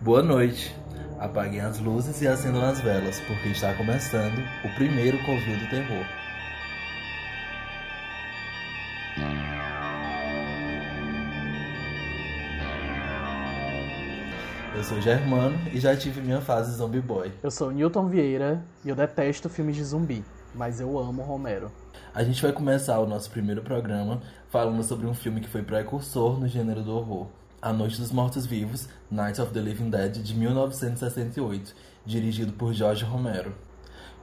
Boa noite. Apaguem as luzes e acendam as velas, porque está começando o primeiro Covil do Terror. Eu sou Germano e já tive minha fase zombie boy. Eu sou Newton Vieira e eu detesto filmes de zumbi, mas eu amo Romero. A gente vai começar o nosso primeiro programa falando sobre um filme que foi precursor no gênero do horror. A Noite dos Mortos-Vivos, Night of the Living Dead, de 1968, dirigido por George Romero.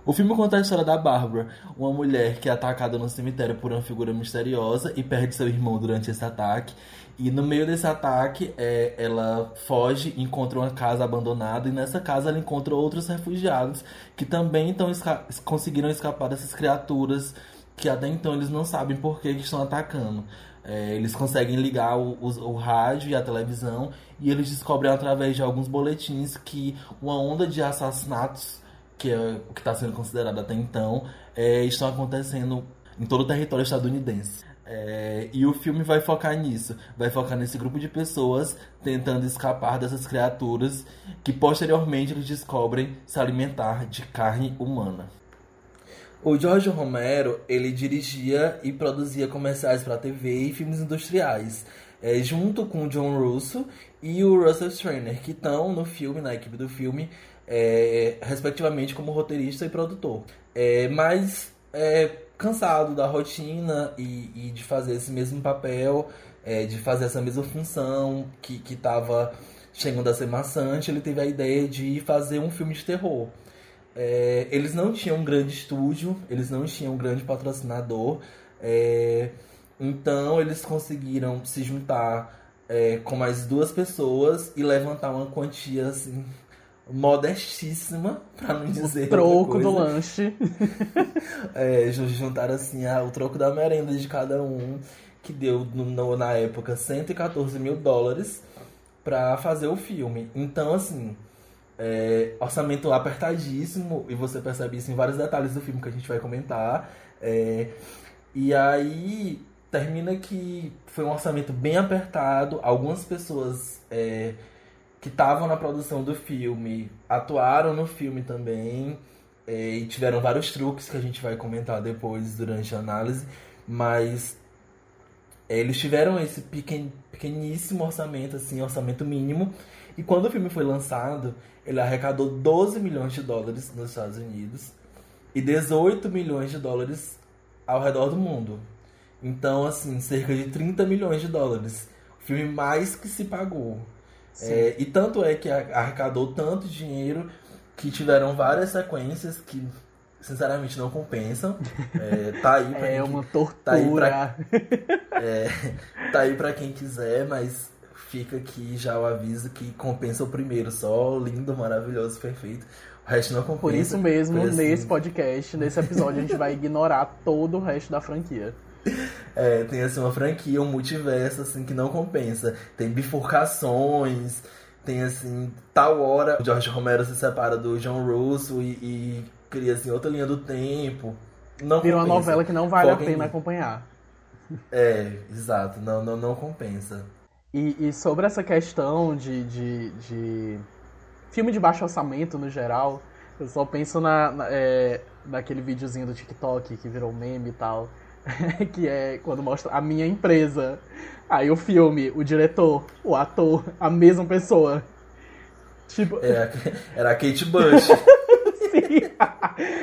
O filme conta a história da Barbara, uma mulher que é atacada no cemitério por uma figura misteriosa e perde seu irmão durante esse ataque. E no meio desse ataque, é, ela foge, encontra uma casa abandonada e nessa casa ela encontra outros refugiados que também então esca conseguiram escapar dessas criaturas que até então eles não sabem por que, que estão atacando. É, eles conseguem ligar o, o, o, rádio e a televisão e eles descobrem através de alguns boletins que uma onda de assassinatos, que é o que está sendo considerado até então, é, estão acontecendo em todo o território estadunidense. É, e o filme vai focar nisso, vai focar nesse grupo de pessoas tentando escapar dessas criaturas que posteriormente eles descobrem se alimentar de carne humana. O George Romero, ele dirigia e produzia comerciais para TV e filmes industriais, é, junto com o John Russo e o Russell Strainer, que estão no filme, na equipe do filme, é, respectivamente como roteirista e produtor. É, mas é, cansado da rotina e, e, de fazer esse mesmo papel, é, de fazer essa mesma função que estava chegando a ser maçante, ele teve a ideia de fazer um filme de terror. É, eles não tinham um grande estúdio, eles não tinham um grande patrocinador, é, então eles conseguiram se juntar é, com mais duas pessoas e levantar uma quantia assim modestíssima, para não dizer o troco do lanche. é, juntaram assim o troco da merenda de cada um, que deu no, na época 114 mil dólares para fazer o filme. Então assim é, orçamento apertadíssimo, e você percebe isso em vários detalhes do filme que a gente vai comentar. É, e aí termina que foi um orçamento bem apertado. Algumas pessoas é, que estavam na produção do filme atuaram no filme também. É, e tiveram vários truques que a gente vai comentar depois durante a análise. Mas é, eles tiveram esse pequen, pequeníssimo orçamento, assim, orçamento mínimo. E quando o filme foi lançado, ele arrecadou 12 milhões de dólares nos Estados Unidos e 18 milhões de dólares ao redor do mundo. Então, assim, cerca de 30 milhões de dólares. O filme mais que se pagou. É, e tanto é que arrecadou tanto dinheiro que tiveram várias sequências que, sinceramente, não compensam. É, tá aí pra é quem, uma tortura. Tá aí pra, é, tá aí pra quem quiser, mas fica aqui já o aviso que compensa o primeiro, só lindo, maravilhoso, perfeito. O resto não compensa. Por isso mesmo, por assim... nesse podcast, nesse episódio, a gente vai ignorar todo o resto da franquia. É, tem assim uma franquia, um multiverso assim que não compensa. Tem bifurcações, tem assim, tal hora o George Romero se separa do John Russo e, e cria assim outra linha do tempo. Não Vira uma novela que não vale Foca a pena em... acompanhar. É, exato, não, não, não compensa. E, e sobre essa questão de, de, de, filme de baixo orçamento no geral, eu só penso na, na é, naquele videozinho do TikTok que virou meme e tal. que é quando mostra a minha empresa. Aí o filme, o diretor, o ator, a mesma pessoa. Tipo... Era, era a Kate Bush. Sim.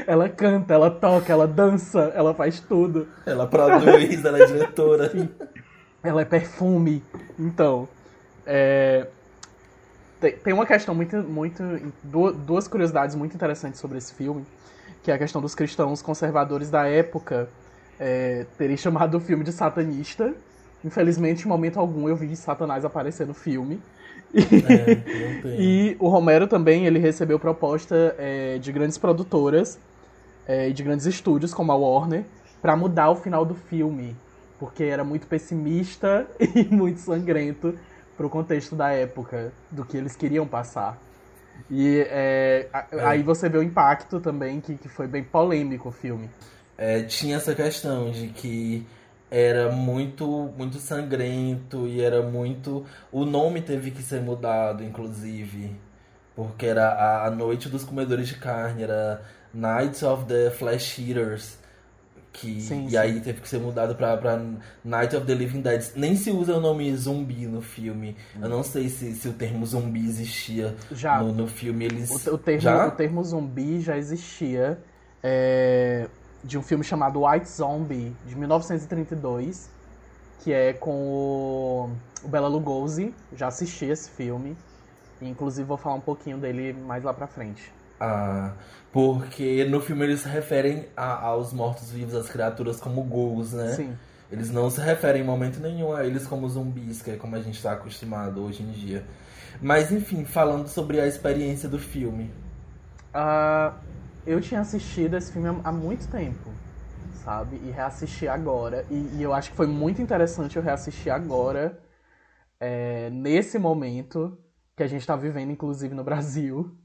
Ela canta, ela toca, ela dança, ela faz tudo. Ela produz, ela é diretora. Sim. Ela é perfume. Então, é, tem uma questão muito, muito. Duas curiosidades muito interessantes sobre esse filme, que é a questão dos cristãos conservadores da época é, terem chamado o filme de satanista. Infelizmente, em momento algum eu vi Satanás aparecer no filme. E, é, e o Romero também ele recebeu proposta é, de grandes produtoras é, e de grandes estúdios, como a Warner, para mudar o final do filme porque era muito pessimista e muito sangrento para o contexto da época, do que eles queriam passar. E é, é. aí você vê o impacto também, que, que foi bem polêmico o filme. É, tinha essa questão de que era muito muito sangrento e era muito o nome teve que ser mudado inclusive Porque era a, a Noite dos Comedores de Carne, era Night of the Flesh Eaters. Que, Sim, e sim. aí teve que ser mudado pra, pra Night of the Living Dead. Nem se usa o nome zumbi no filme. Eu não sei se, se o termo zumbi existia Já. no, no filme. Eles. O, o termo, Já? o termo zumbi já existia é, de um filme chamado White Zombie, de 1932, que é com o, o Bela Lugosi. Já assisti esse filme. E, inclusive vou falar um pouquinho dele mais lá pra frente. Ah, porque no filme eles se referem a- aos mortos-vivos, às criaturas, como ghouls, né? Sim. Eles não se referem em momento nenhum a eles como zumbis, que é como a gente está acostumado hoje em dia. Mas enfim, falando sobre a experiência do filme. Ah, eu tinha assistido esse filme há- muito tempo, sabe? E reassisti agora. E, e eu acho que foi muito interessante eu reassistir agora, é, nesse momento que a gente tá vivendo, inclusive no Brasil,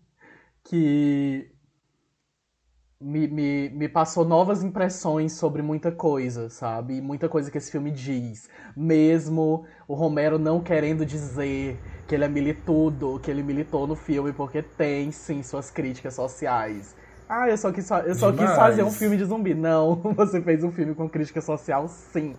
que me, me, me passou novas impressões sobre muita coisa, sabe? Muita coisa que esse filme diz. Mesmo o Romero não querendo dizer que ele é militudo, que ele militou no filme, porque tem sim suas críticas sociais. Ah, eu só quis, eu só quis fazer um filme de zumbi. Não, você fez um filme com crítica social, sim.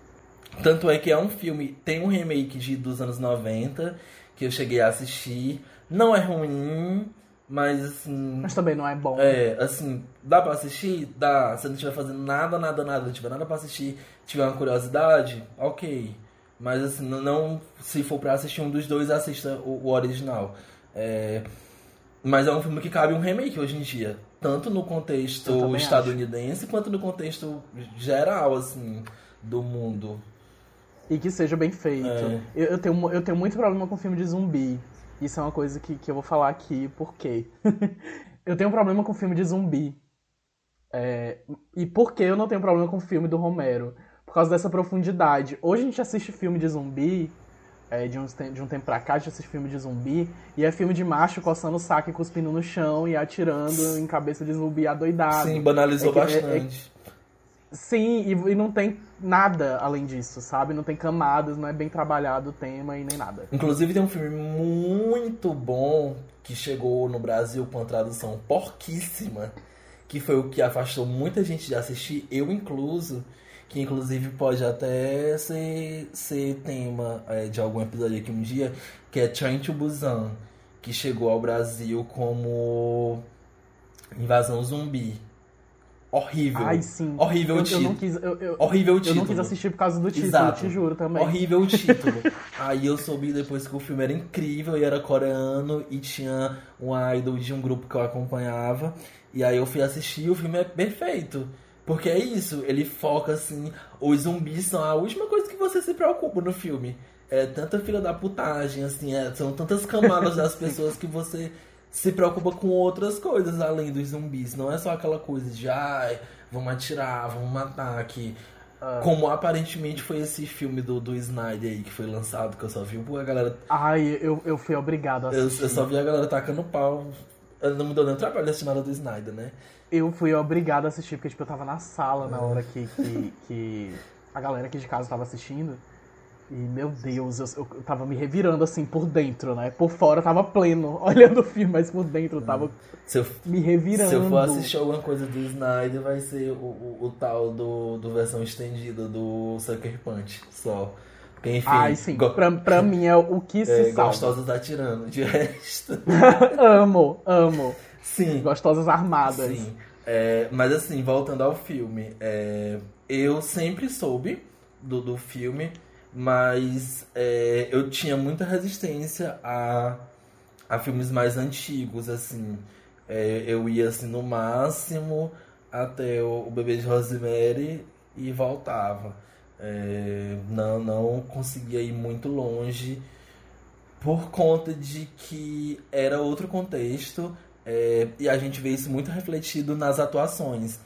Tanto é que é um filme, tem um remake de, dos anos 90, que eu cheguei a assistir. Não é ruim, mas assim. Mas também não é bom. É, assim, dá pra assistir? Dá. Se não estiver fazendo nada, nada, nada, não tiver nada pra assistir, tiver uma curiosidade, ok. Mas assim, não, se for pra assistir um dos dois, assista o, o original. É, mas é um filme que cabe um remake hoje em dia. Tanto no contexto estadunidense, quanto no contexto geral, assim, do mundo. E que seja bem feito. É. Eu, eu tenho, eu tenho muito problema com filme de zumbi. Isso é uma coisa que, que eu vou falar aqui, por quê? eu tenho um problema com filme de zumbi. É, e por que eu não tenho problema com o filme do Romero? Por causa dessa profundidade. Hoje a gente assiste filme de zumbi, é, de, tem- de um tempo pra cá, a gente assiste filme de zumbi, e é filme de macho coçando o saco e cuspindo no chão e atirando em cabeça de zumbi adoidado. Sim, banalizou É que- é- é- bastante. Sim, e, e não tem nada além disso, sabe? Não tem camadas, não é bem trabalhado o tema e nem nada. Inclusive tem um filme muito bom que chegou no Brasil com a tradução porquíssima, que foi o que afastou muita gente de assistir, eu incluso, que inclusive pode até ser, ser tema é, de algum episódio aqui um dia, que é Train to Busan, que chegou ao Brasil como Invasão Zumbi. Horrível. Ai, sim. Horrível eu, eu título. não quis, eu, eu, Horrível eu título. não quis assistir por causa do título, Exato. eu te juro também. Horrível o título. Aí eu soube depois que o filme era incrível e era coreano e tinha um idol de um grupo que eu acompanhava. E aí eu fui assistir e o filme é perfeito. Porque é isso, ele foca assim, os zumbis são a última coisa que você se preocupa no filme. É tanta filha da putagem, assim, é- são tantas camadas das pessoas que você se preocupa com outras coisas além dos zumbis. Não é só aquela coisa de, ai, vamos atirar, vamos matar aqui. Ah. Como aparentemente foi esse filme do, do Snyder aí que foi lançado, que eu só vi a galera. Ai, eu, eu fui obrigado a Eu, assistir. eu só vi a galera tacando pau. Eu não me deu nem trabalho assistir nada do Snyder, né? Eu fui obrigado a assistir, porque tipo, eu tava na sala na hora que, que, que a galera aqui de casa tava assistindo. E, meu Deus, eu, eu tava me revirando assim por dentro, né? Por fora eu tava pleno, olhando o filme, mas por dentro eu tava Se eu, me revirando. se eu for assistir alguma coisa do Snyder, vai ser o, o, o tal do, do versão estendida do Sucker Punch, só. Porque, enfim, Ai, sim. go- Pra, pra mim é o que se é, salva. gostosas atirando. De resto. amo, amo. Sim. Gostosas armadas. Sim. É, mas assim, voltando ao filme, é, eu sempre soube do, do filme, mas é, eu tinha muita resistência a, a filmes mais antigos, assim. É, eu ia assim no máximo até o, o bebê de Rosemary e voltava. É, não, não conseguia ir muito longe por conta de que era outro contexto é, e a gente vê isso muito refletido nas atuações.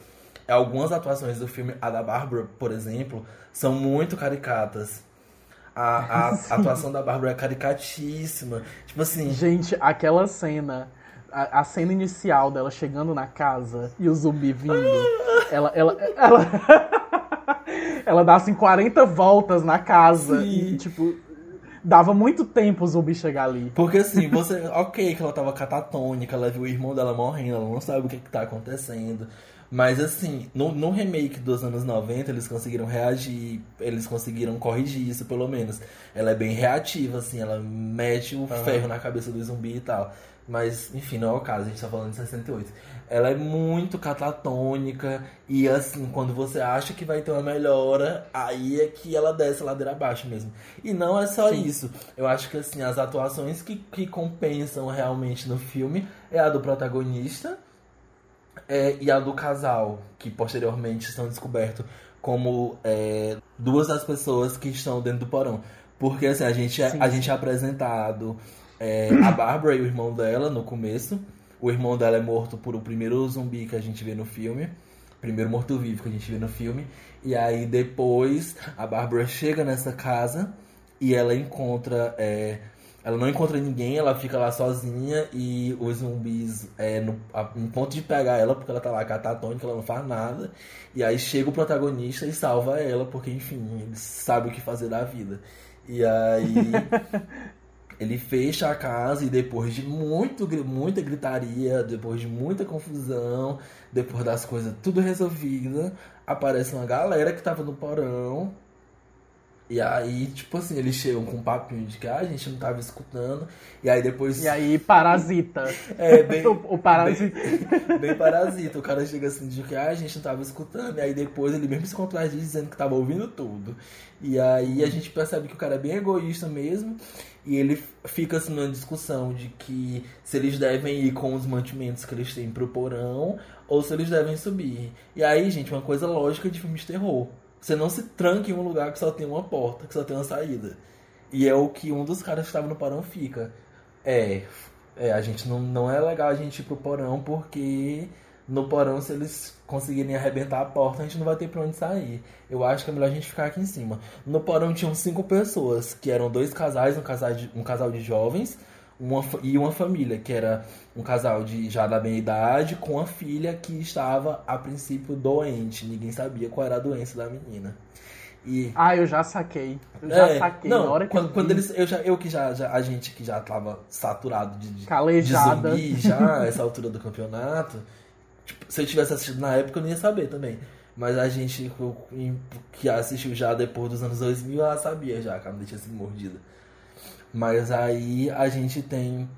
Algumas atuações do filme, a da Bárbara, por exemplo, são muito caricatas. A, a atuação da Bárbara é caricatíssima. Tipo assim, Gente, aquela cena, a, a cena inicial dela chegando na casa e o zumbi vindo, ela, ela, ela, ela dá assim 40 voltas na casa Sim. e tipo, dava muito tempo o zumbi chegar ali. Porque assim, você. ok, que ela tava catatônica, ela viu o irmão dela morrendo, ela não sabe o que, que tá acontecendo. Mas assim, no, no remake dos anos 90, eles conseguiram reagir, eles conseguiram corrigir isso, pelo menos. Ela é bem reativa, assim, ela mete o ferro na cabeça do zumbi e tal. Mas, enfim, não é o caso, a gente tá falando de 68. Ela é muito catatônica e assim, quando você acha que vai ter uma melhora, aí é que ela desce a ladeira abaixo mesmo. E não é só Sim. isso. Eu acho que assim, as atuações que, que compensam realmente no filme é a do protagonista é, e a do casal, que posteriormente são descobertos como é, duas das pessoas que estão dentro do porão. Porque assim, a gente, é, a gente é apresentado é, a Bárbara e o irmão dela no começo. O irmão dela é morto por o primeiro zumbi que a gente vê no filme. Primeiro morto-vivo que a gente vê no filme. E aí depois a Bárbara chega nessa casa e ela encontra é, ela não encontra ninguém, ela fica lá sozinha e os zumbis, é, no, a, no ponto de pegar ela, porque ela tá lá catatônica, ela não faz nada. E aí chega o protagonista e salva ela, porque enfim, ele sabe o que fazer da vida. E aí ele fecha a casa e depois de muito, muita gritaria, depois de muita confusão, depois das coisas tudo resolvida, aparece uma galera que tava no porão e aí, tipo assim, eles chegam com um papinho de que ah, a gente não tava escutando. E aí depois. E aí, parasita. É, bem. o, parasita. Bem, bem, parasita. O cara chega assim de que ah, a gente não tava escutando. E aí depois ele mesmo se contradiz dizendo que tava ouvindo tudo. E aí a gente percebe que o cara é bem egoísta mesmo. E ele fica assim numa discussão de que se eles devem ir com os mantimentos que eles têm pro porão ou se eles devem subir. E aí, gente, uma coisa lógica de filmes de terror você não se tranca em um lugar que só tem uma porta, que só tem uma saída. E é o que um dos caras que estava no porão fica. É, é a gente não, não é legal a gente ir pro porão porque no porão, se eles conseguirem arrebentar a porta, a gente não vai ter pra onde sair. Eu acho que é melhor a gente ficar aqui em cima. No porão tinham cinco pessoas, que eram dois casais, um casal de, um casal de jovens uma, e uma família, que era um casal de já da meia idade com a filha que estava a princípio doente. Ninguém sabia qual era a doença da menina. E... Ah, eu já saquei. Eu já é, saquei. Não, na hora que quando, eu, quando eles, eu, já, eu que já, já, a gente que já tava saturado de, de, Calejada. de zumbi já, essa altura do campeonato. Tipo, se eu tivesse assistido na época, eu não ia saber também. Mas a gente que assistiu já depois dos anos 2000, ela sabia já que ela não tinha sido mordida. Mas aí a gente tem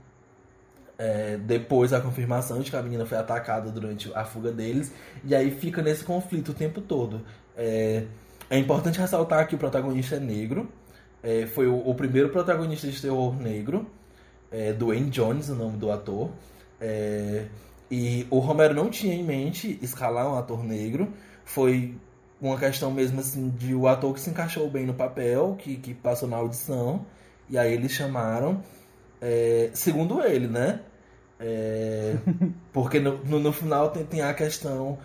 é, depois a confirmação de que a menina foi atacada durante a fuga deles. E aí fica nesse conflito o tempo todo. É, é importante ressaltar que o protagonista é negro. É, foi o, o, primeiro protagonista de terror negro. É, Dwayne Jones, o nome do ator. É, e o Romero não tinha em mente escalar um ator negro. Foi uma questão mesmo assim de o ator que se encaixou bem no papel, que, que passou na audição. E aí eles chamaram, é, segundo ele, né? É, porque no, no, no, final tem, tem a questão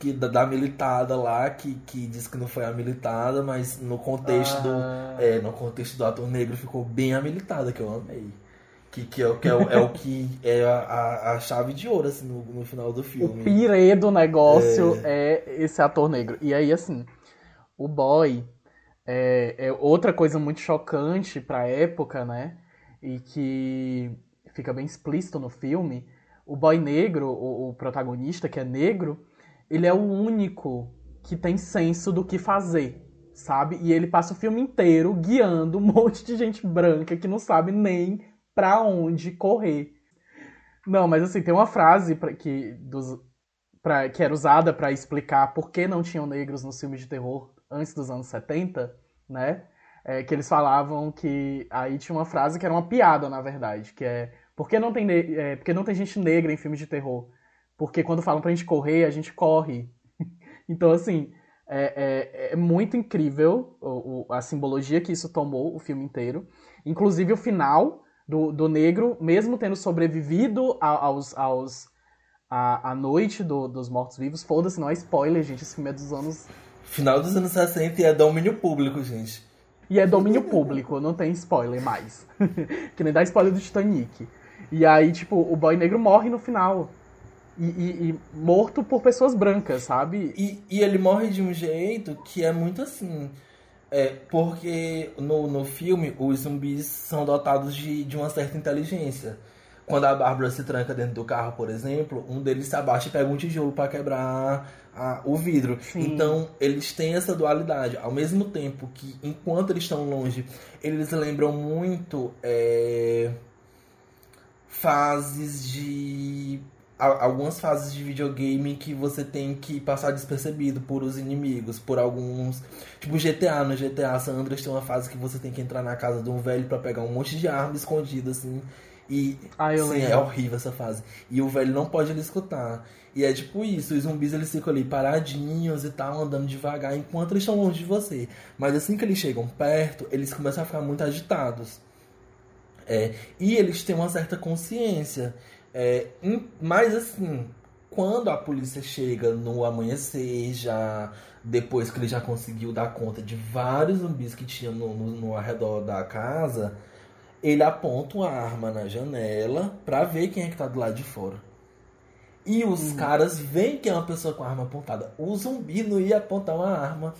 que da, da, militada lá, que, que diz que não foi a militada, mas no contexto, ah. do, é, no contexto do ator negro ficou bem a militada, que eu amei. Que, que, é, que é, o, é o que é a, a chave de ouro, assim, no, no final do filme. O pirê do negócio é... é esse ator negro. E aí, assim, o boy, é, é outra coisa muito chocante para a época, né? E que fica bem explícito no filme. O boy negro, o, o protagonista que é negro, ele é o único que tem senso do que fazer, sabe? E ele passa o filme inteiro guiando um monte de gente branca que não sabe nem pra onde correr. Não, mas assim, tem uma frase pra, que, dos, pra, que era usada para explicar por que não tinham negros nos filmes de terror antes dos anos 70, né? É, que eles falavam que. Aí tinha uma frase que era uma piada, na verdade, que é. Por que não tem, é, porque não tem gente negra em filmes de terror? Porque quando falam pra gente correr, a gente corre. então, assim, é, é, é muito incrível o, o, a simbologia que isso tomou o filme inteiro. Inclusive o final do, do negro, mesmo tendo sobrevivido aos, aos, a, a noite do, dos mortos-vivos. Foda-se, não é spoiler, gente. Esse filme é dos anos Final dos anos 60 e é domínio público, gente. E é domínio público, não tem spoiler mais. que nem dá spoiler do Titanic. E aí, tipo, o boy negro morre no final. E, e, e morto por pessoas brancas, sabe? E, e, ele morre de um jeito que é muito assim. É, porque no, no filme os zumbis são dotados de, de uma certa inteligência. Quando a Bárbara se tranca dentro do carro, por exemplo, um deles se abaixa e pega um tijolo para quebrar a, o vidro. Sim. Então, eles têm essa dualidade. Ao mesmo tempo que, enquanto eles estão longe, eles lembram muito é, fases de algumas fases de videogame que você tem que passar despercebido por os inimigos, por alguns. Tipo GTA, no GTA San Andreas tem uma fase que você tem que entrar na casa de um velho para pegar um monte de arma escondida, assim. E ah, sim, é horrível essa fase. E o velho não pode lhe escutar. E é tipo isso, os zumbis eles ficam ali paradinhos e tal, andando devagar enquanto eles estão longe de você. Mas assim que eles chegam perto, eles começam a ficar muito agitados. É, e eles têm uma certa consciência. É, mas assim, quando a polícia chega no amanhecer, já depois que ele já conseguiu dar conta de vários zumbis que tinha no, no, no arredor da casa, ele aponta uma arma na janela pra ver quem é que tá do lado de fora. E os uhum. caras veem que é uma pessoa com a arma apontada. O zumbi não ia apontar uma arma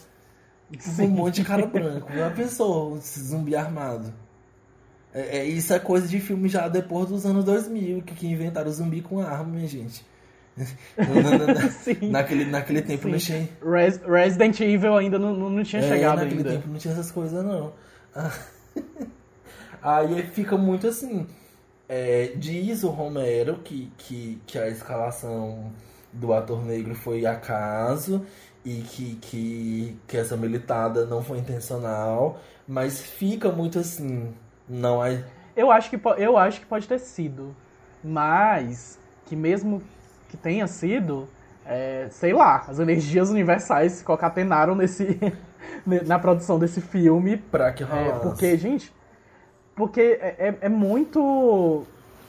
Sim. um monte de cara branco. Uma pessoa, esse zumbi armado. É, é, isso é coisa de filme já depois dos anos 2000, que, que inventaram o zumbi com arma, minha gente. naquele, naquele tempo Sim. não tinha. Res, Resident Evil ainda não, não tinha é, chegado naquele ainda. tempo não tinha essas coisas, não. Aí fica muito assim. É, diz o Romero que, que, que a escalação do ator negro foi acaso e que, que, que essa militada não foi intencional, mas fica muito assim não é. Eu acho que, eu acho que pode ter sido. Mas que mesmo que tenha sido, é, sei lá, as energias universais se concatenaram nesse, na produção desse filme. Pra que rolasse. É, porque, gente, porque é, é, é muito.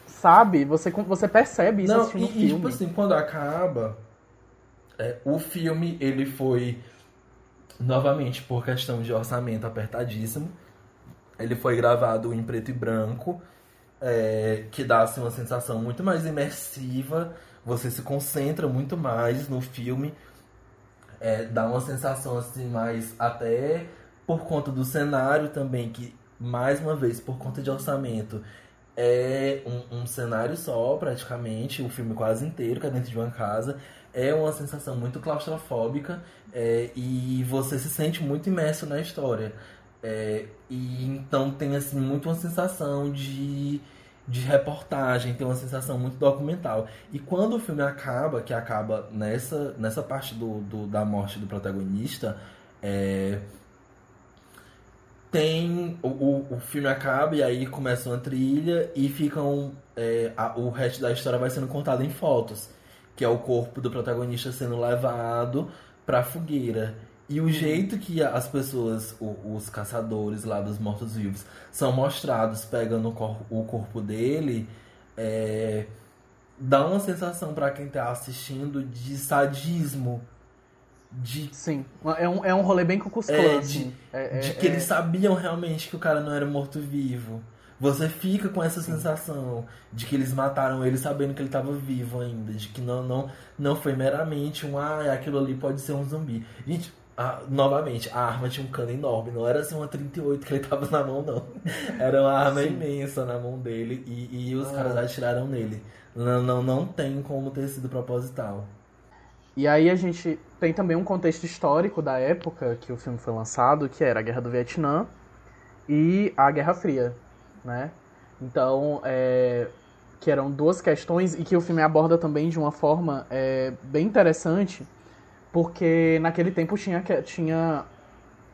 Sabe? Você, você percebe isso Não, assistindo e, filme. E, tipo assim, quando acaba, é, o filme ele foi novamente por questão de orçamento apertadíssimo ele foi gravado em preto e branco, é, que dá assim, uma sensação muito mais imersiva. Você se concentra muito mais no filme. É, dá uma sensação assim mais até por conta do cenário também, que mais uma vez, por conta de orçamento, é um, um, cenário só, praticamente, o filme quase inteiro, que é dentro de uma casa. É uma sensação muito claustrofóbica é, e você se sente muito imerso na história. É, e então tem assim muito uma sensação de, de reportagem, tem uma sensação muito documental. E quando o filme acaba, que acaba nessa, nessa parte do, do da morte do protagonista, é, tem o, o, filme acaba e aí começa uma trilha e ficam é, a, o resto da história vai sendo contado em fotos, que é o corpo do protagonista sendo levado para a fogueira. E o jeito que as pessoas, os caçadores lá dos mortos-vivos, são mostrados pegando o corpo, o corpo dele, é, dá uma sensação para quem tá assistindo de sadismo. De, Sim, é um, é um rolê bem com é, assim. de, é, de que eles é. sabiam realmente que o cara não era morto-vivo. Você fica com essa sensação de que eles mataram ele sabendo que ele estava vivo ainda, de que não, não, não foi meramente um ah, aquilo ali pode ser um zumbi. Gente, a, novamente, a arma tinha um cano enorme, não era assim uma 38 que ele tava na mão, não. Era uma arma Sim. imensa na mão dele e, e os ah. caras atiraram nele. Não, não, não tem como ter sido proposital. E aí a gente tem também um contexto histórico da época que o filme foi lançado, que era a Guerra do Vietnã e a Guerra Fria, né? Então, é, que eram duas questões e que o filme aborda também de uma forma é, bem interessante, porque naquele tempo tinha, tinha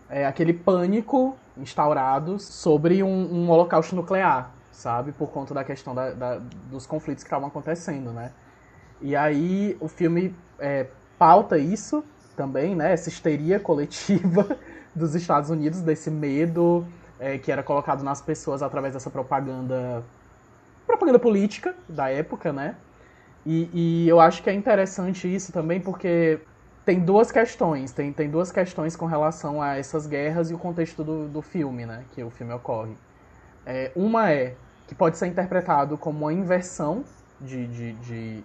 é, aquele pânico instaurado sobre um, um, holocausto nuclear, sabe? Por conta da questão da, da, dos conflitos que estavam acontecendo, né? E aí o filme é, pauta isso também, né? Essa histeria coletiva dos Estados Unidos, desse medo é, que era colocado nas pessoas através dessa propaganda propaganda política da época, né? E, e eu acho que é interessante isso também porque tem duas questões. Tem, tem duas questões com relação a essas guerras e o contexto do, do filme, né? Que o filme ocorre. É, uma é que pode ser interpretado como uma inversão de, de, de,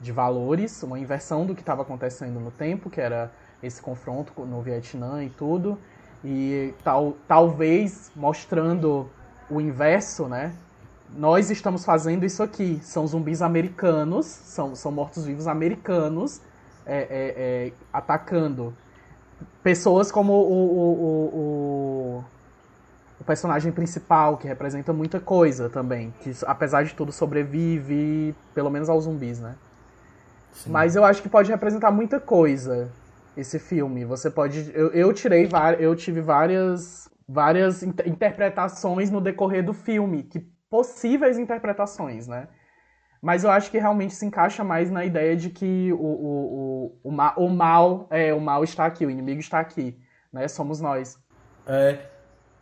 de valores, uma inversão do que estava acontecendo no tempo, que era esse confronto no Vietnã e tudo. E tal, talvez mostrando o inverso, né? Nós estamos fazendo isso aqui. São zumbis americanos, são, são mortos-vivos americanos é, é, é, atacando pessoas como o, o, o, o, personagem principal, que representa muita coisa também. Que apesar de tudo sobrevive, pelo menos aos zumbis, né? Sim. Mas eu acho que pode representar muita coisa esse filme. Você pode. Eu, eu tirei eu tive várias várias interpretações no decorrer do filme, que possíveis interpretações, né? Mas eu acho que realmente se encaixa mais na ideia de que o, o, o, o, ma, o mal é o mal está aqui, o inimigo está aqui, né? Somos nós. É,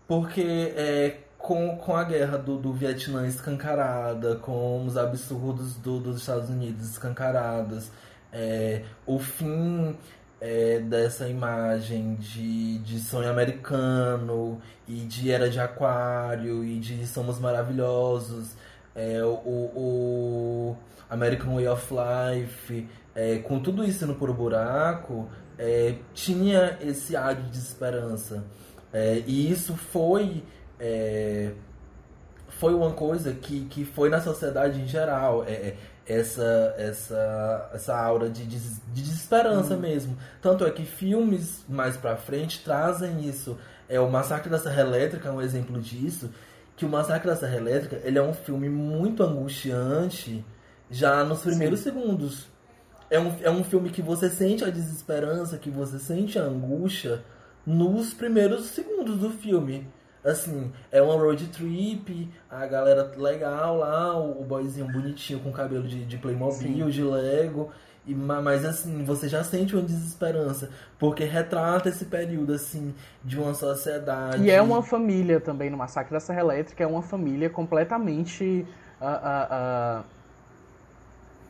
porque é, com, com a guerra do, do Vietnã escancarada, com os absurdos do, dos Estados Unidos escancarados, é, o fim é, dessa imagem de, de sonho americano e de era de aquário e de somos maravilhosos, é, o, o American Way of Life, é, com tudo isso indo por buraco, é, tinha esse ar de desesperança. É, e isso foi é, foi uma coisa que, que foi na sociedade em geral. É, essa essa essa aura de, de, de desesperança hum. mesmo. Tanto é que filmes mais pra frente trazem isso. É o Massacre da Serra Elétrica é um exemplo disso, que o Massacre da Serra Elétrica, ele é um filme muito angustiante já nos primeiros Sim. segundos. É um, é um filme que você sente a desesperança, que você sente a angústia nos primeiros segundos do filme assim, é uma road trip, a galera legal lá, o, boyzinho bonitinho com cabelo de, de Playmobil, Sim. de Lego. E, mas assim, você já sente uma desesperança, porque retrata esse período assim de uma sociedade. E é uma família também no Massacre da Serra Elétrica, é uma família completamente. Uh, uh, uh,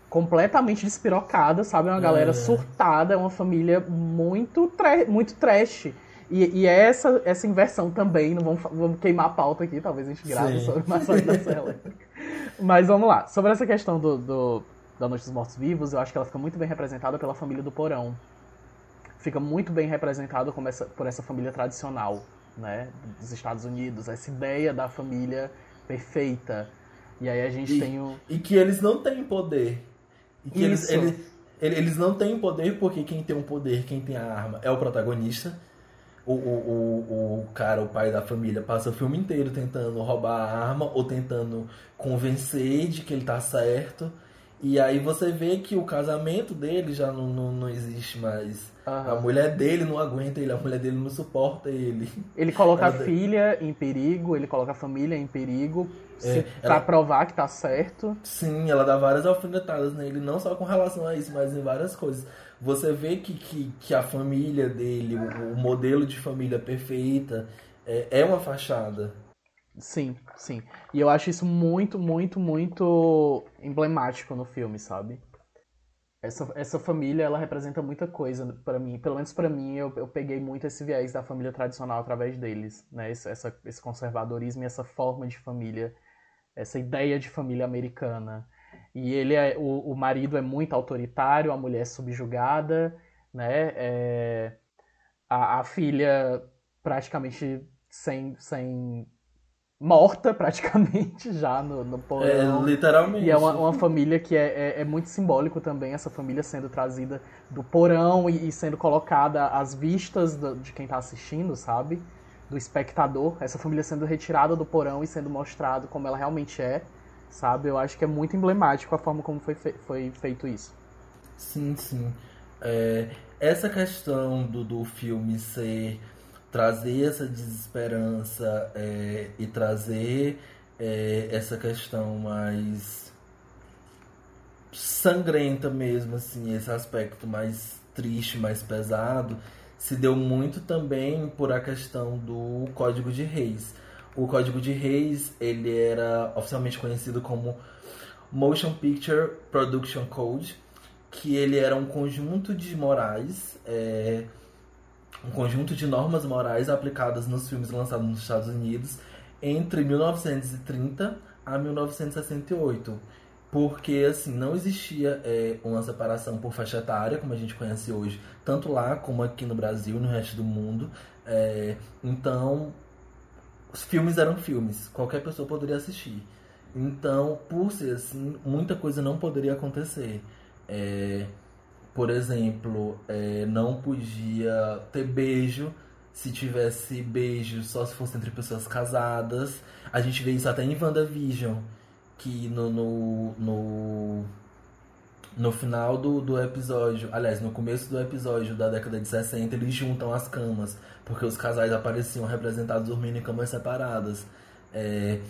completamente despirocada, sabe? É uma galera é. surtada, é uma família muito, muito trash. E, e é essa, essa inversão também, não vamos, vamos queimar a pauta aqui, talvez a gente grave Sim. sobre Maçã da Serra Mas vamos lá. Sobre essa questão do, do, da Noite dos Mortos Vivos, eu acho que ela fica muito bem representada pela família do Porão. Fica muito bem representada por essa família tradicional, né? Dos Estados Unidos. Essa ideia da família perfeita. E aí a gente e, tem o... E que eles não têm poder. E que eles, eles, eles não têm poder porque quem tem o poder, quem tem a arma é o protagonista o, o, o, cara, o pai da família, passa o filme inteiro tentando roubar a arma ou tentando convencer de que ele tá certo. E aí você vê que o casamento dele já não, não, não existe mais. Aham. A mulher dele não aguenta ele, a mulher dele não suporta ele. Ele coloca ela... a filha em perigo, ele coloca a família em perigo é, pra ela... provar que tá certo. Sim, ela dá várias alfinetadas nele, não só com relação a isso, mas em várias coisas você vê que, que, que a família dele, o, o modelo de família perfeita, é, é uma fachada. Sim, sim. E eu acho isso muito, muito, muito emblemático no filme, sabe? Essa, essa família, ela representa muita coisa para mim. Pelo menos para mim, eu, eu peguei muito esse viés da família tradicional através deles, né? Esse, essa, esse conservadorismo e essa forma de família, essa ideia de família americana. E ele é, o, o marido é muito autoritário, a mulher é subjugada, né? É, a, a filha praticamente sem, sem morta praticamente já no, no porão. É, literalmente. E é uma, uma família que é, é, é, muito simbólico também, essa família sendo trazida do porão e, e sendo colocada às vistas do, de quem está assistindo, sabe? Do espectador. Essa família sendo retirada do porão e sendo mostrado como ela realmente é sabe? Eu acho que é muito emblemático a forma como foi, fe foi feito isso. Sim, sim. É, essa questão do, do filme ser trazer essa desesperança é, e trazer é, essa questão mais sangrenta mesmo, assim, esse aspecto mais triste, mais pesado, se deu muito também por a questão do Código de Reis o Código de Reis, ele era oficialmente conhecido como Motion Picture Production Code, que ele era um conjunto de morais, é, um conjunto de normas morais aplicadas nos filmes lançados nos Estados Unidos entre 1930 a 1968. Porque, assim, não existia é, uma separação por faixa etária, como a gente conhece hoje, tanto lá como aqui no Brasil, no resto do mundo. É, então, os filmes eram filmes, qualquer pessoa poderia assistir. Então, por ser assim, muita coisa não poderia acontecer. É, por exemplo, é, não podia ter beijo se tivesse beijo só se fosse entre pessoas casadas. A gente vê isso até em WandaVision, que no, no, no, no final do, do episódio, aliás, no começo do episódio da década de 60, eles juntam as camas, porque os casais apareciam representados dormindo em camas separadas. É,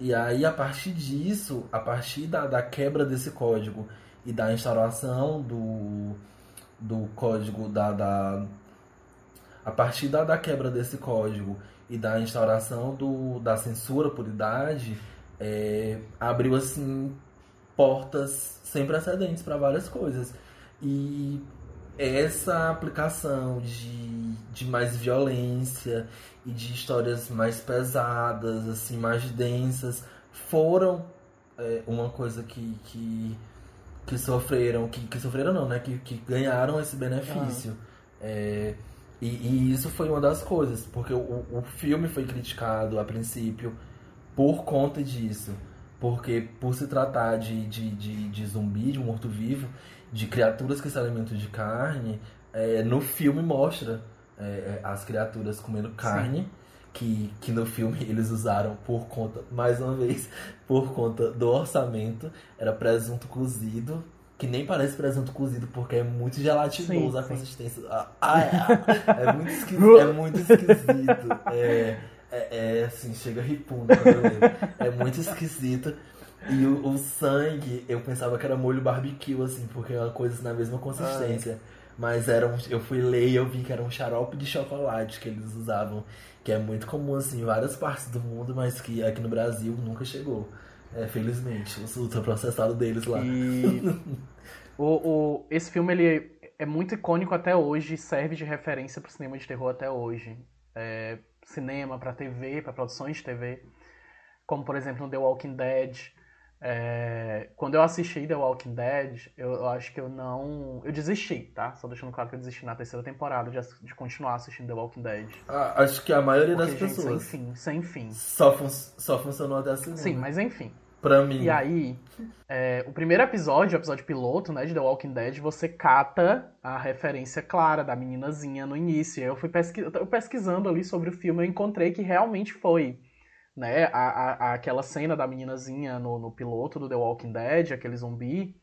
e aí, a partir disso, a partir da, da quebra desse código e da instauração do, do código da, da a partir da, da quebra desse código e da instauração do, da censura por idade é, abriu assim portas sem precedentes para várias coisas e essa aplicação de, de mais violência e de histórias mais pesadas assim mais densas foram é, uma coisa que, que que sofreram, que, que sofreram não, né? Que, que ganharam esse benefício. Ah. É, e, e, isso foi uma das coisas, porque o, o filme foi criticado a princípio por conta disso. Porque por se tratar de, de, de, de zumbi, de morto-vivo, de criaturas que se alimentam de carne, é, no filme mostra é, é as criaturas comendo carne. Sim que, que no filme eles usaram por conta, mais uma vez, por conta do orçamento. Era presunto cozido, que nem parece presunto cozido porque é muito gelatinoso sim, a sim. consistência. Ah, é, é, muito esquisito. é muito esquisito. É, é, é assim, chega ripunda É muito esquisito. E o, o, sangue, eu pensava que era molho barbecue, assim, porque é uma coisa na mesma consistência. Mas era um, eu fui ler e eu vi que era um xarope de chocolate que eles usavam que é muito comum assim, em várias partes do mundo, mas que aqui no Brasil nunca chegou. É, felizmente, o ultraprocessado deles lá. E o, o, esse filme ele é muito icônico até hoje, serve de referência para o cinema de terror até hoje. É, cinema, para TV, para produções de TV, como por exemplo no The Walking Dead, é, quando eu assisti The Walking Dead, eu, eu, acho que eu não. Eu desisti, tá? Só deixando claro que eu desisti na terceira temporada de, de continuar assistindo The Walking Dead. Ah, acho que a maioria Porque, das gente, pessoas. Sem fim, sem fim. Só, fun só funcionou até a segunda. Sim, mas enfim. Pra mim. E aí, é, o primeiro episódio, o episódio piloto, né, de The Walking Dead, você cata a referência clara da meninazinha no início. Eu fui pesquisando ali sobre o filme, eu encontrei que realmente foi né? A, a, aquela cena da meninazinha no, no piloto do The Walking Dead, aquele zumbi,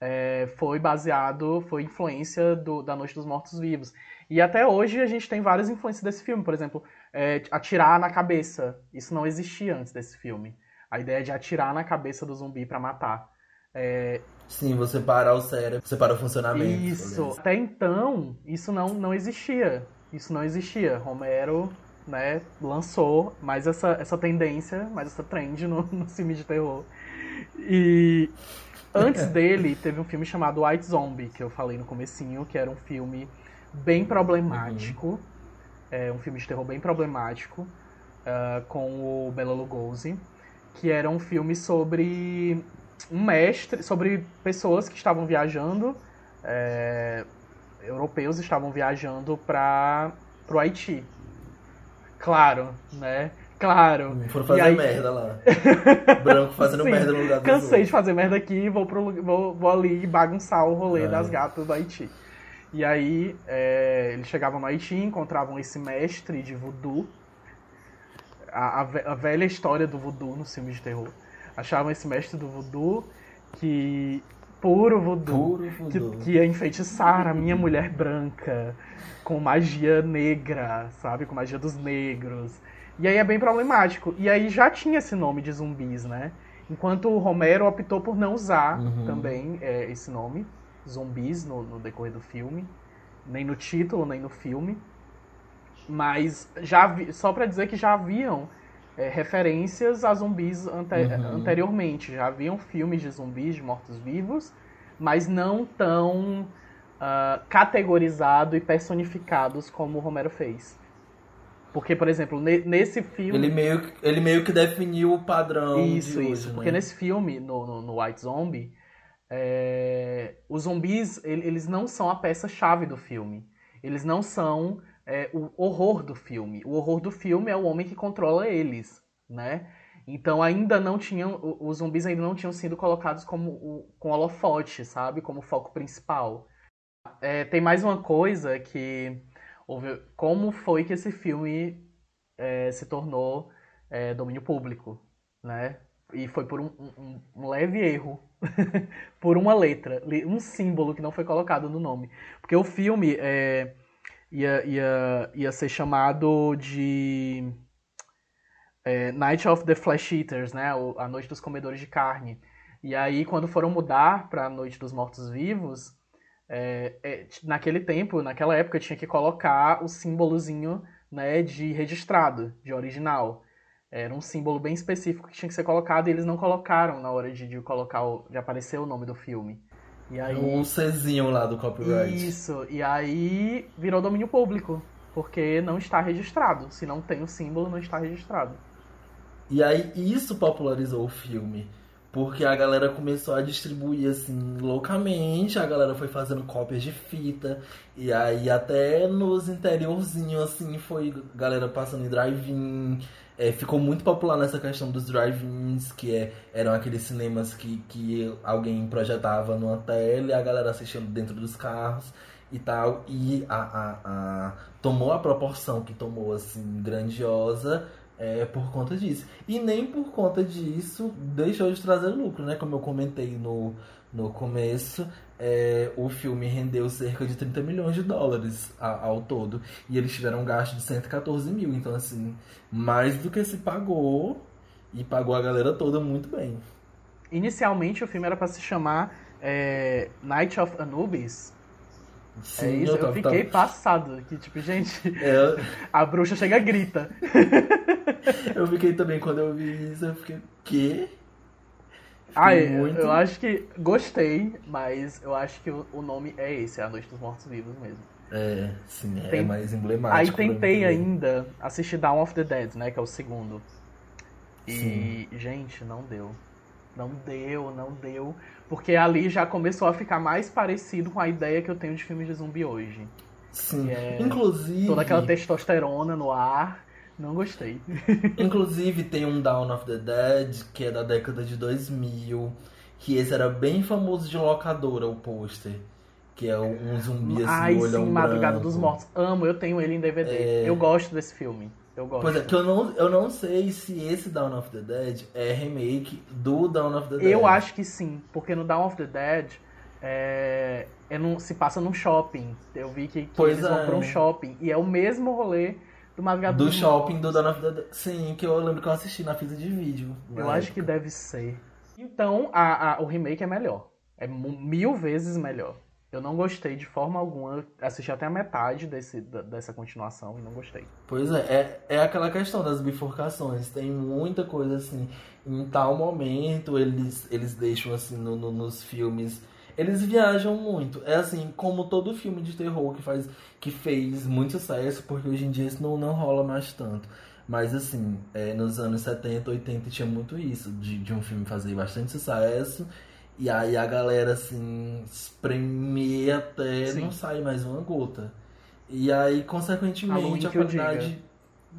é, foi baseado, foi influência do, da Noite dos Mortos Vivos. E até hoje a gente tem várias influências desse filme. Por exemplo, é, atirar na cabeça. Isso não existia antes desse filme. A ideia de atirar na cabeça do zumbi para matar. É... Sim, você para o cérebro, você para o funcionamento. Isso. Até então, isso não, não existia. Isso não existia. Romero né, lançou mais essa, essa tendência, mais essa trend no, no filme de terror. E antes dele, teve um filme chamado White Zombie, que eu falei no comecinho, que era um filme bem problemático. Uhum. É, um filme de terror bem problemático, uh, com o Bela Lugosi, que era um filme sobre um mestre, sobre pessoas que estavam viajando, é, europeus estavam viajando para o Haiti. Claro, né? Claro. Foram fazer aí... merda lá. Branco fazendo Sim, merda no lugar do Cansei outros. de fazer merda aqui vou, pro, vou, vou ali bagunçar o rolê é. das gatas do Haiti. E aí, é, eles chegavam no Haiti, encontravam esse mestre de voodoo. A, a, velha história do voodoo nos filmes de terror. Achavam esse mestre do voodoo que puro voodoo, puro voodoo. Que, que ia enfeitiçar a minha mulher branca com magia negra, sabe? Com magia dos negros. E aí é bem problemático. E aí já tinha esse nome de zumbis, né? Enquanto o Romero optou por não usar uhum. também é, esse nome, zumbis, no, no, decorrer do filme. Nem no título, nem no filme. Mas já vi, só para dizer que já haviam é, referências a zumbis ante uhum. anteriormente. Já haviam filmes de zumbis, de mortos-vivos, mas não tão uh, categorizado e personificados como o Romero fez. Porque, por exemplo, ne nesse filme. Ele meio, ele meio que definiu o padrão. Isso, isso. Hoje, porque né? nesse filme, no, no, no White Zombie, é... os zumbis, eles não são a peça-chave do filme. Eles não são é, o horror do filme. O horror do filme é o homem que controla eles, né? Então ainda não tinham, os zumbis ainda não tinham sido colocados como o, com holofote, sabe? Como foco principal. É, tem mais uma coisa que como foi que esse filme é, se tornou é, domínio público, né? E foi por um, um, um leve erro, por uma letra, um símbolo que não foi colocado no nome. Porque o filme é, ia, ia, ia ser chamado de é, Night of the Flesh Eaters, né? A Noite dos Comedores de Carne. E aí, quando foram mudar para a Noite dos Mortos-Vivos, é, é, naquele tempo, naquela época, tinha que colocar o símbolozinho né, de registrado, de original. Era um símbolo bem específico que tinha que ser colocado e eles não colocaram na hora de, de colocar o, de aparecer o nome do filme. E aí, um Czinho lá do copyright. Isso, e aí virou domínio público, porque não está registrado. Se não tem o símbolo, não está registrado. E aí isso popularizou o filme. Porque a galera começou a distribuir assim loucamente, a galera foi fazendo cópias de fita, e aí até nos interiorzinhos assim foi galera passando em drive-in. É, ficou muito popular nessa questão dos drive-ins, que é, eram aqueles cinemas que, que alguém projetava numa tela e a galera assistindo dentro dos carros e tal. E a, a, a, tomou a proporção que tomou, assim, grandiosa é, por conta disso. E nem por conta disso deixou de trazer lucro, né? Como eu comentei no, no começo, é, o filme rendeu cerca de 30 milhões de dólares ao todo. E eles tiveram um gasto de 114 mil. Então, assim, mais do que se pagou. E pagou a galera toda muito bem. Inicialmente o filme era para se chamar é, Night of Anubis, Sim, é isso, eu, eu fiquei tava... passado. Que tipo, gente, é... a bruxa chega e grita. eu fiquei também, quando eu vi isso, eu fiquei, quê? Ah, muito... eu acho que gostei, mas eu acho que o, nome é esse, é A Noite dos Mortos Vivos mesmo. É, sim, é Tem... mais emblemático. Aí tentei ainda assistir Dawn of the Dead, né, que é o segundo. E, sim. gente, não deu. Não deu, não deu. Porque ali já começou a ficar mais parecido com a ideia que eu tenho de filmes de zumbi hoje. Sim. É Inclusive. Toda aquela testosterona no ar. Não gostei. Inclusive tem um Dawn of the Dead, que é da década de 2000. Que esse era bem famoso de locadora, o pôster. Que é um zumbi assim, Ai, sim, Madrugada dos Mortos. Amo, eu tenho ele em DVD. É... Eu gosto desse filme. Eu gosto. Pois é, que eu não, eu não sei se esse Dawn of the Dead é remake do Dawn of the Dead. Eu acho que sim, porque no Dawn of the Dead é, é num, se passa num shopping. Eu vi que, que eles é. vão pra um shopping. E é o mesmo rolê do Madrugada Do shopping do the Dead. Sim, que eu lembro que eu assisti na fita de vídeo. Eu época. acho que deve ser. Então, a, a, o remake é melhor. É mil vezes melhor. Eu não gostei de forma alguma. Assisti até a metade desse, dessa continuação e não gostei. Pois é, é, é aquela questão das bifurcações. Tem muita coisa assim. Em tal momento, eles, eles deixam assim no, no, nos filmes. Eles viajam muito. É assim, como todo filme de terror que, faz, que fez muito sucesso, porque hoje em dia isso não, não rola mais tanto. Mas assim, é, nos anos 70, 80 tinha muito isso, de, de um filme fazer bastante sucesso e aí a galera assim espremer até Sim. não sai mais uma gota. E aí, consequentemente, a qualidade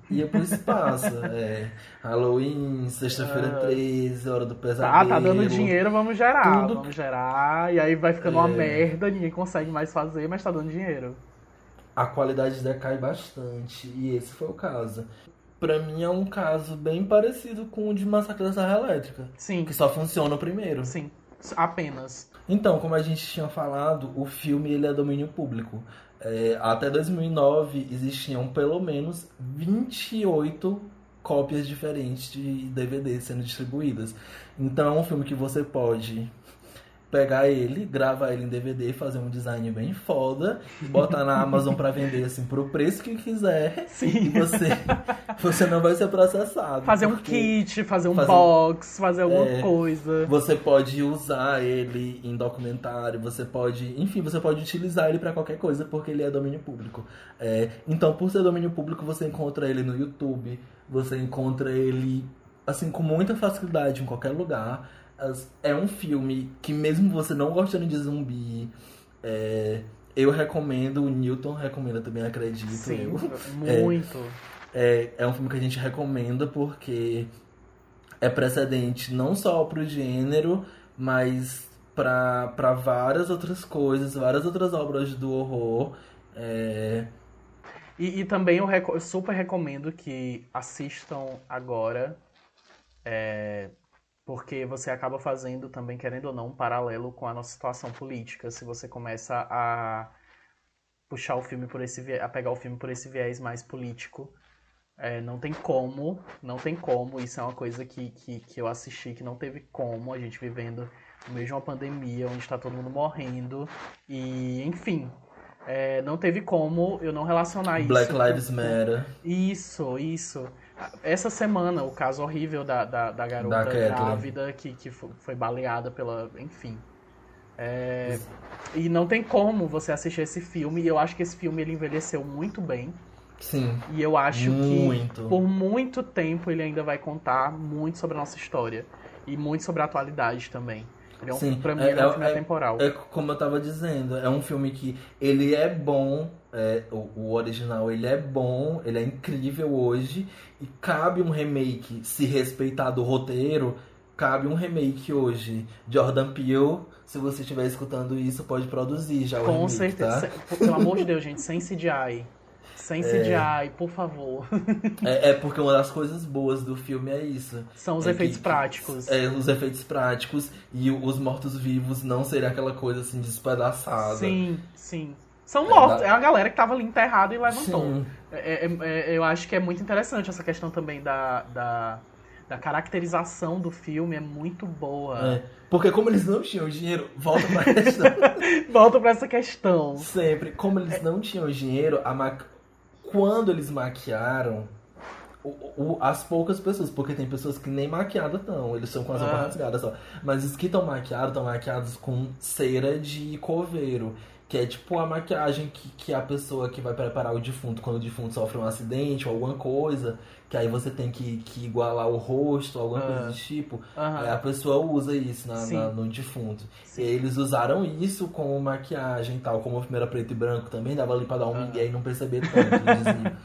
ia pro espaço. é. Halloween, sexta-feira uh, 13, hora do pesadelo. Ah, tá dando dinheiro, vamos gerar. Tudo... Vamos gerar. E aí vai ficando é. uma merda, ninguém consegue mais fazer, mas tá dando dinheiro. A qualidade decai bastante. E esse foi o caso. Pra mim é um caso bem parecido com o de Massacre da Serra Elétrica. Sim. Que só funciona o primeiro. Sim apenas. Então, como a gente tinha falado, o filme ele é domínio público. É, até 2009 existiam pelo menos 28 cópias diferentes de DVD sendo distribuídas. Então é um filme que você pode pegar ele, gravar ele em DVD, fazer um design bem foda, botar na Amazon para vender assim pro preço que quiser. Sim. E você, você não vai ser processado. Fazer um kit, fazer um fazer, box, fazer alguma é, coisa. Você pode usar ele em documentário, você pode, enfim, você pode utilizar ele para qualquer coisa porque ele é domínio público. É, então, por ser domínio público, você encontra ele no YouTube, você encontra ele assim com muita facilidade em qualquer lugar é um filme que mesmo você não gostando de zumbi, é, eu recomendo, o Newton recomenda também, acredito Sim, eu. muito. É, é um filme que a gente recomenda porque é precedente não só pro gênero, mas para várias outras coisas, várias outras obras do horror. É, E, e também eu, reco- eu super recomendo que assistam agora, é, porque você acaba fazendo também, querendo ou não, um paralelo com a nossa situação política. Se você começa a puxar o filme por esse a pegar o filme por esse viés mais político, é, não tem como, não tem como. Isso é uma coisa que, que, que eu assisti que não teve como a gente vivendo no meio de uma pandemia onde está todo mundo morrendo e, enfim. é, não teve como eu não relacionar isso. Black Lives Matter. isso, isso. Essa semana, o caso horrível da, da, da garota Da grávida que, que fo- foi baleada pela. Enfim. É, e não tem como você assistir esse filme. E eu acho que esse filme ele envelheceu muito bem. Sim, E eu acho muito. que por muito tempo ele ainda vai contar muito sobre a nossa história. E muito sobre a atualidade também. Ele é um, Sim, pra mim, é- ele é um é- filme é- atemporal. É como eu tava dizendo, é um filme que ele é bom, é, o, o original ele é bom, ele é incrível hoje, e cabe um remake, se respeitar do roteiro, cabe um remake hoje. Jordan Peele, se você estiver escutando isso, pode produzir já o Com remake, certeza. tá? Pelo amor de Deus, gente, sem CGI. Sem CGI, por favor. É, é porque uma das coisas boas do filme é isso. São os É efeitos que- práticos. É, os efeitos práticos e os mortos-vivos não serem aquela coisa assim despedaçada. Sim, sim. São É, mortos. dá- É a galera que tava ali enterrada e levantou. É- é- é- eu acho que é muito interessante essa questão também da, da, da caracterização do filme. É muito boa. É, porque como eles não tinham dinheiro, volta pra questão. Volta pra essa questão. Sempre, como eles não tinham dinheiro, a ma... quando eles maquiaram, o- o- as poucas pessoas, porque tem pessoas que nem maquiadas estão, eles estão com as Ah. roupas rasgadas só. Mas os que estão maquiados, estão maquiados com cera de coveiro. Que é tipo a maquiagem que, que a pessoa que vai preparar o defunto quando o defunto sofre um acidente ou alguma coisa, que aí você tem que, que igualar o rosto, alguma Ah. coisa do tipo. Aí a pessoa usa isso na, na- no defunto. Sim. E eles usaram isso como maquiagem e tal. Como o filme era preto e branco também, dava ali pra dar um Ah. migué e não perceber tanto, eles.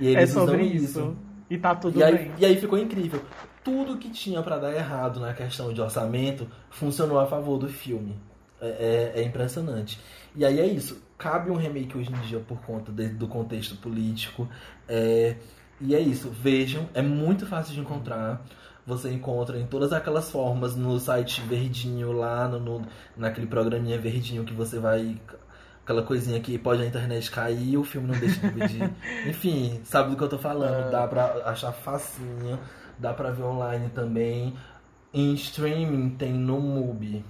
E É eles sobre usam isso. E tá tudo E aí, bem. e aí ficou incrível. Tudo que tinha pra dar errado na questão de orçamento funcionou a favor do filme. É, é- é impressionante. E aí é isso. Cabe um remake hoje em dia por conta de- do contexto político. É, e é isso. Vejam, é muito fácil de encontrar. Você encontra em todas aquelas formas no site verdinho lá, no, no- naquele programinha verdinho que você vai. Aquela coisinha que pode a internet cair e o filme não deixa de dividir. Enfim, sabe do que eu tô falando. Ah. Dá pra achar facinho, dá pra ver online também. Em streaming tem no Mubi.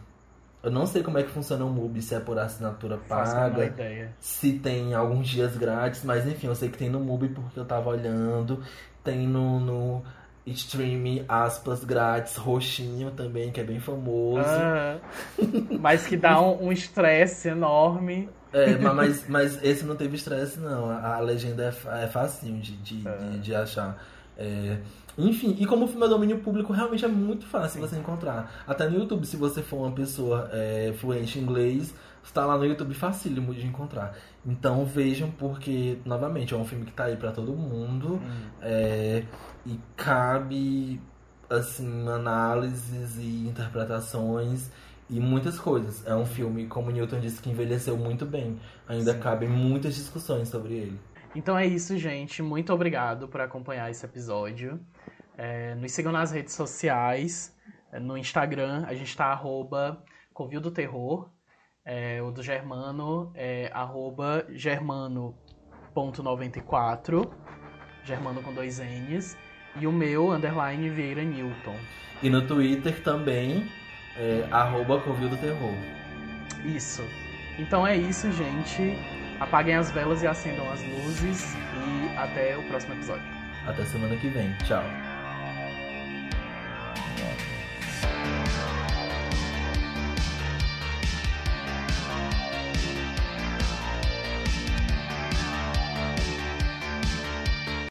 Eu não sei como é que funciona o Mubi, se é por assinatura paga, se tem alguns dias grátis, mas enfim, eu sei que tem no Mubi porque eu tava olhando. Tem no, no streaming, aspas, grátis, roxinho também, que é bem famoso. Ah, mas que dá um um estresse enorme. É, ma- mas, mas esse não teve estresse, não. A, a legenda é, é facinho de, de, de, de achar. É, enfim, e como o filme é domínio público, realmente é muito fácil você encontrar. Até no YouTube, se você for uma pessoa é, fluente em inglês, está lá no YouTube facílimo de encontrar. Então vejam, porque, novamente, é um filme que tá aí pra todo mundo. é, e cabe, assim, análises e interpretações e muitas coisas. É um filme, como Newton disse, que envelheceu muito bem. Ainda Sim. cabem muitas discussões sobre ele. Então é isso, gente. Muito obrigado por acompanhar esse episódio. É, nos sigam nas redes sociais. É, No Instagram, a gente tá arroba Covil do Terror. É, o do Germano é arroba germano.94. Germano com dois N's. E o meu, underline Vieira Newton. E no Twitter também, é, arroba Covil do Terror. Isso. Então é isso, gente apaguem as velas e acendam as luzes. E até o próximo episódio. Até semana que vem. Tchau.